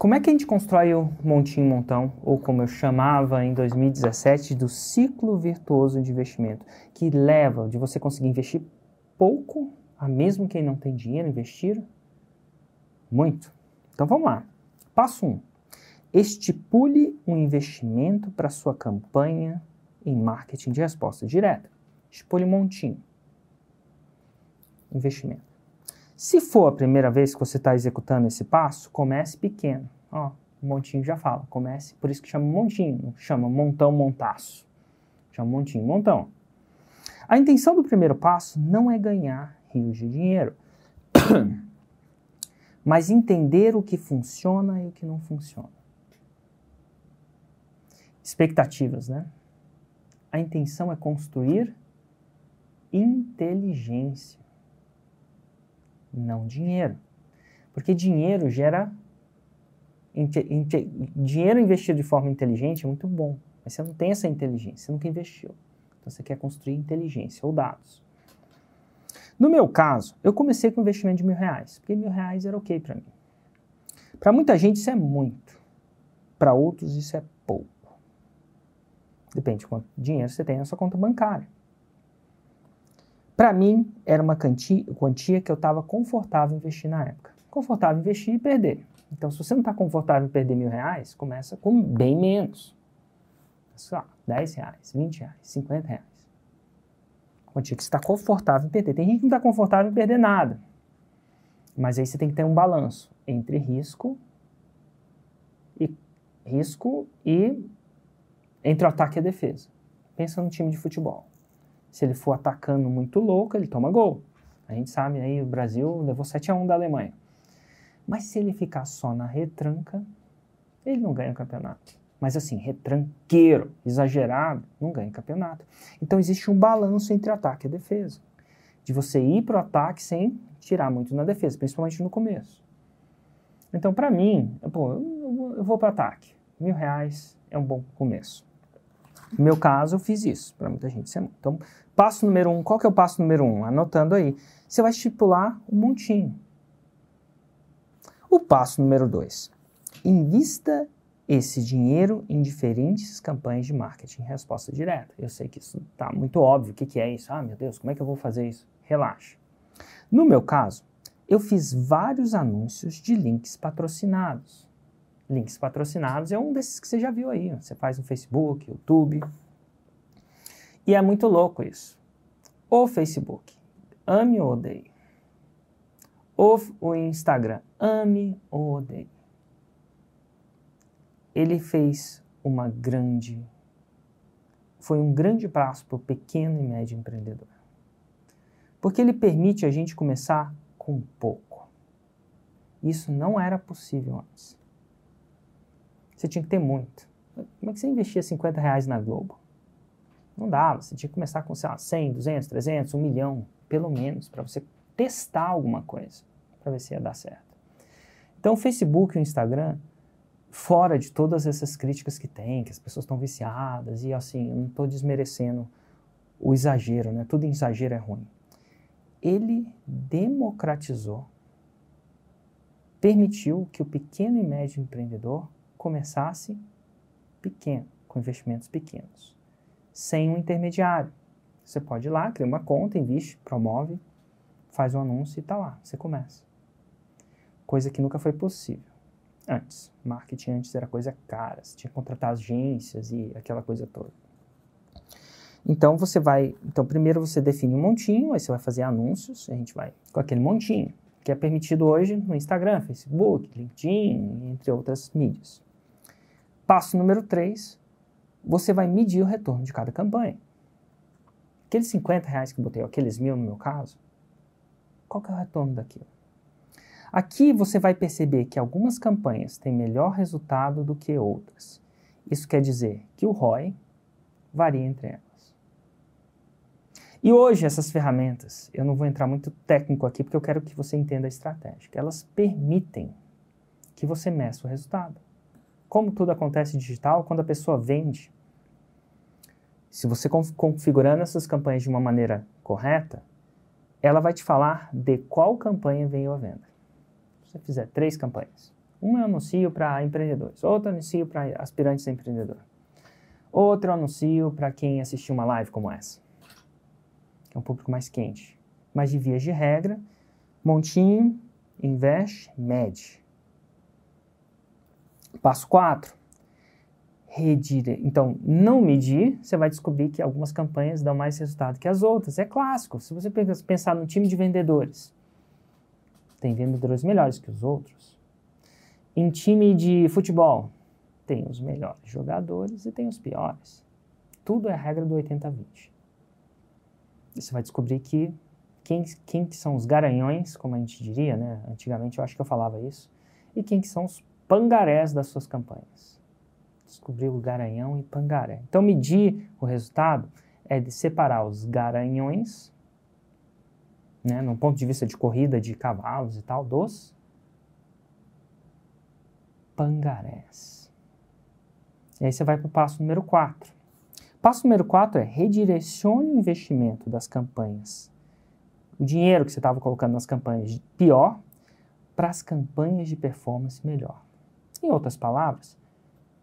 Como é que a gente constrói o montinho montão, ou como eu chamava em 2017, do ciclo virtuoso de investimento, que leva de você conseguir investir pouco a mesmo quem não tem dinheiro investir muito? Então vamos lá. Passo 1. Um, estipule um investimento para sua campanha em marketing de resposta direta. Estipule um montinho. Investimento. Se for a primeira vez que você está executando esse passo, comece pequeno. Ó, o montinho já fala, comece, por isso que chama montinho, chama montão, montaço. Chama montinho, montão. A intenção do primeiro passo não é ganhar rios de dinheiro. Mas entender o que funciona e o que não funciona. Expectativas, né? A intenção é construir inteligência, não dinheiro. Porque dinheiro gera. dinheiro investido de forma inteligente é muito bom, mas você não tem essa inteligência, você nunca investiu. Então você quer construir inteligência ou dados. No meu caso, eu comecei com um investimento de mil reais, porque mil reais era ok para mim. Para muita gente isso é muito, para outros isso é pouco. Depende de quanto dinheiro você tem na sua conta bancária. Para mim, era uma quantia que eu estava confortável investir na época. Confortável investir e perder. Então, se você não está confortável em perder mil reais, começa com bem menos. Só 10 reais, 20 reais, 50 reais quantia que você está confortável em perder. Tem gente que não está confortável em perder nada. Mas aí você tem que ter um balanço entre risco e risco e entre o ataque e a defesa. Pensa no time de futebol. Se ele for atacando muito louco, ele toma gol. A gente sabe aí, o Brasil levou 7 a 1 da Alemanha. Mas se ele ficar só na retranca, ele não ganha campeonato mas assim, retranqueiro, exagerado, não ganha campeonato. Então existe um balanço entre ataque e defesa. De você ir para o ataque sem tirar muito na defesa, principalmente no começo. Então, para mim, pô, eu vou para o ataque. Mil reais é um bom começo. No meu caso, eu fiz isso. Para muita gente, isso é Então, passo número um. Qual que é o passo número um? Anotando aí. Você vai estipular um montinho. O passo número dois. Invista esse dinheiro em diferentes campanhas de marketing resposta direta. Eu sei que isso está muito óbvio. O que, que é isso? Ah, meu Deus, como é que eu vou fazer isso? Relaxa. No meu caso, eu fiz vários anúncios de links patrocinados. Links patrocinados é um desses que você já viu aí. Você faz no Facebook, YouTube. E é muito louco isso. O Facebook, ame ou odeie. O, o Instagram, ame ou odeie ele fez uma grande, foi um grande passo para o pequeno e médio empreendedor. Porque ele permite a gente começar com pouco. Isso não era possível antes. Você tinha que ter muito. Como é que você investia 50 reais na Globo? Não dava. Você tinha que começar com, sei lá, 100, 200, 300, 1 milhão, pelo menos, para você testar alguma coisa, para ver se ia dar certo. Então, o Facebook e o Instagram fora de todas essas críticas que tem, que as pessoas estão viciadas, e assim, eu não estou desmerecendo o exagero, né? Tudo em exagero é ruim. Ele democratizou, permitiu que o pequeno e médio empreendedor começasse pequeno, com investimentos pequenos, sem um intermediário. Você pode ir lá, cria uma conta, investe, promove, faz um anúncio e está lá, você começa. Coisa que nunca foi possível antes. Marketing antes era coisa cara, você tinha que contratar agências e aquela coisa toda. Então você vai, então primeiro você define um montinho, aí você vai fazer anúncios, a gente vai com aquele montinho, que é permitido hoje no Instagram, Facebook, LinkedIn, entre outras mídias. Passo número 3, você vai medir o retorno de cada campanha. Aqueles 50 reais que eu botei, aqueles mil no meu caso, qual que é o retorno daquilo? Aqui você vai perceber que algumas campanhas têm melhor resultado do que outras. Isso quer dizer que o ROI varia entre elas. E hoje essas ferramentas, eu não vou entrar muito técnico aqui porque eu quero que você entenda a estratégia. Elas permitem que você meça o resultado. Como tudo acontece digital, quando a pessoa vende, se você configurando essas campanhas de uma maneira correta, ela vai te falar de qual campanha veio a venda você fizer três campanhas, Um eu anuncio para empreendedores, outro eu anuncio para aspirantes a empreendedor. Outro eu anuncio para quem assistiu uma live como essa, que é um público mais quente. Mas de vias de regra, montinho, investe, mede. Passo 4. Redire. Então, não medir, você vai descobrir que algumas campanhas dão mais resultado que as outras. É clássico. Se você pensar no time de vendedores, tem vendedores melhores que os outros. Em time de futebol, tem os melhores jogadores e tem os piores. Tudo é regra do 80-20. E você vai descobrir que quem, quem que são os garanhões, como a gente diria, né? Antigamente eu acho que eu falava isso. E quem que são os pangarés das suas campanhas. Descobrir o garanhão e pangaré. Então medir o resultado é de separar os garanhões, né, num ponto de vista de corrida de cavalos e tal, dos pangarés. E aí você vai para o passo número 4. Passo número 4 é redirecione o investimento das campanhas. O dinheiro que você estava colocando nas campanhas pior para as campanhas de performance melhor. Em outras palavras,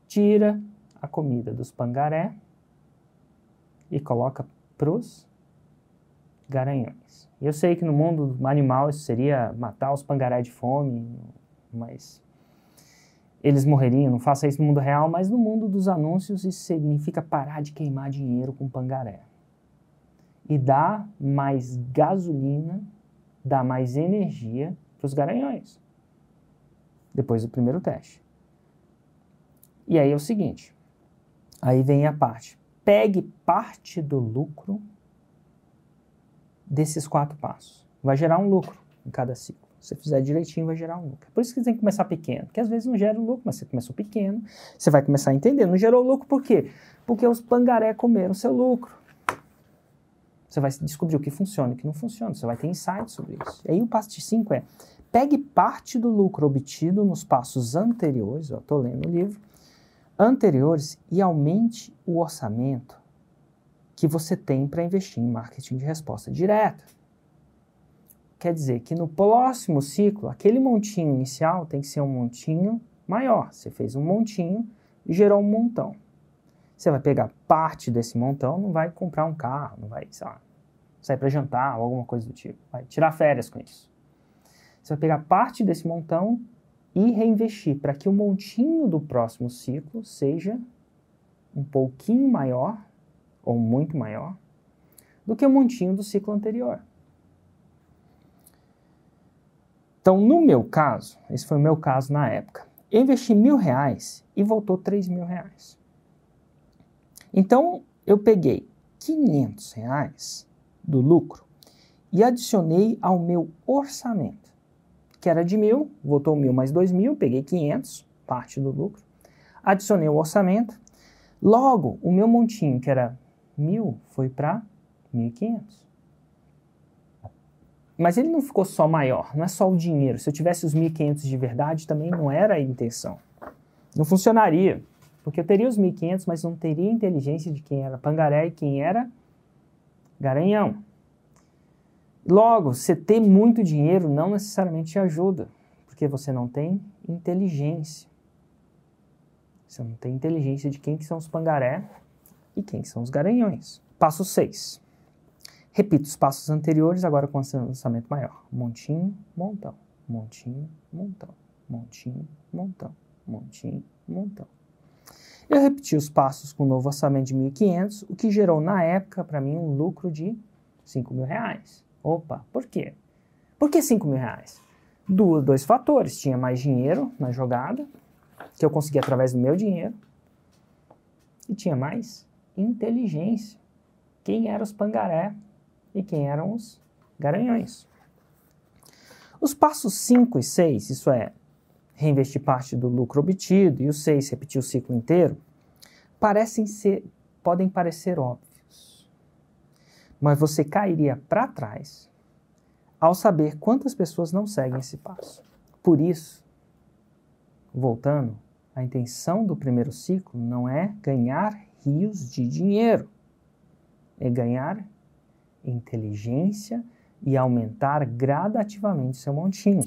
tira a comida dos pangaré e coloca para os garanhões. Eu sei que no mundo animal isso seria matar os pangaré de fome, mas eles morreriam, não faça isso no mundo real, mas no mundo dos anúncios isso significa parar de queimar dinheiro com pangaré. E dar mais gasolina, dar mais energia para os garanhões. Depois do primeiro teste. E aí é o seguinte, aí vem a parte. Pegue parte do lucro desses quatro passos. Vai gerar um lucro em cada ciclo. Se você fizer direitinho, vai gerar um lucro. Por isso que tem que começar pequeno, porque às vezes não gera lucro, mas você começou pequeno, você vai começar a entender. Não gerou lucro por quê? Porque os pangaré comeram seu lucro. Você vai descobrir o que funciona e o que não funciona. Você vai ter insights sobre isso. E aí o passo 5 é, pegue parte do lucro obtido nos passos anteriores, eu estou lendo o livro, anteriores e aumente o orçamento que você tem para investir em marketing de resposta direta. Quer dizer que no próximo ciclo, aquele montinho inicial tem que ser um montinho maior. Você fez um montinho e gerou um montão. Você vai pegar parte desse montão, não vai comprar um carro, não vai lá, sair para jantar ou alguma coisa do tipo. Vai tirar férias com isso. Você vai pegar parte desse montão e reinvestir para que o montinho do próximo ciclo seja um pouquinho maior ou muito maior do que o montinho do ciclo anterior. Então, no meu caso, esse foi o meu caso na época, eu investi mil reais e voltou três mil reais. Então, eu peguei 500 reais do lucro e adicionei ao meu orçamento, que era de mil, voltou mil mais dois mil, peguei 500, parte do lucro, adicionei o orçamento, logo o meu montinho, que era mil, foi para 1.500. Mas ele não ficou só maior, não é só o dinheiro. Se eu tivesse os 1.500 de verdade, também não era a intenção. Não funcionaria, porque eu teria os 1.500, mas não teria a inteligência de quem era pangaré e quem era garanhão. Logo, você ter muito dinheiro não necessariamente te ajuda, porque você não tem inteligência. Você não tem inteligência de quem que são os pangaré e quem que são os garanhões. Passo 6. Repito os passos anteriores, agora com lançamento maior. Montinho, montão, montinho, montão, montinho, montão, montinho, montão. Eu repeti os passos com o novo orçamento de 1.500, o que gerou na época para mim um lucro de 5 mil reais. Opa, por quê? Por que 5 mil reais? Do, dois fatores. Tinha mais dinheiro na jogada, que eu consegui através do meu dinheiro, e tinha mais inteligência. Quem eram os pangaré e quem eram os garanhões. Os passos 5 e 6, isso é, reinvestir parte do lucro obtido, e o 6, repetir o ciclo inteiro, parecem ser, podem parecer óbvios. Mas você cairia para trás ao saber quantas pessoas não seguem esse passo. Por isso, voltando, a intenção do primeiro ciclo não é ganhar rios de dinheiro, é ganhar inteligência e aumentar gradativamente seu montinho.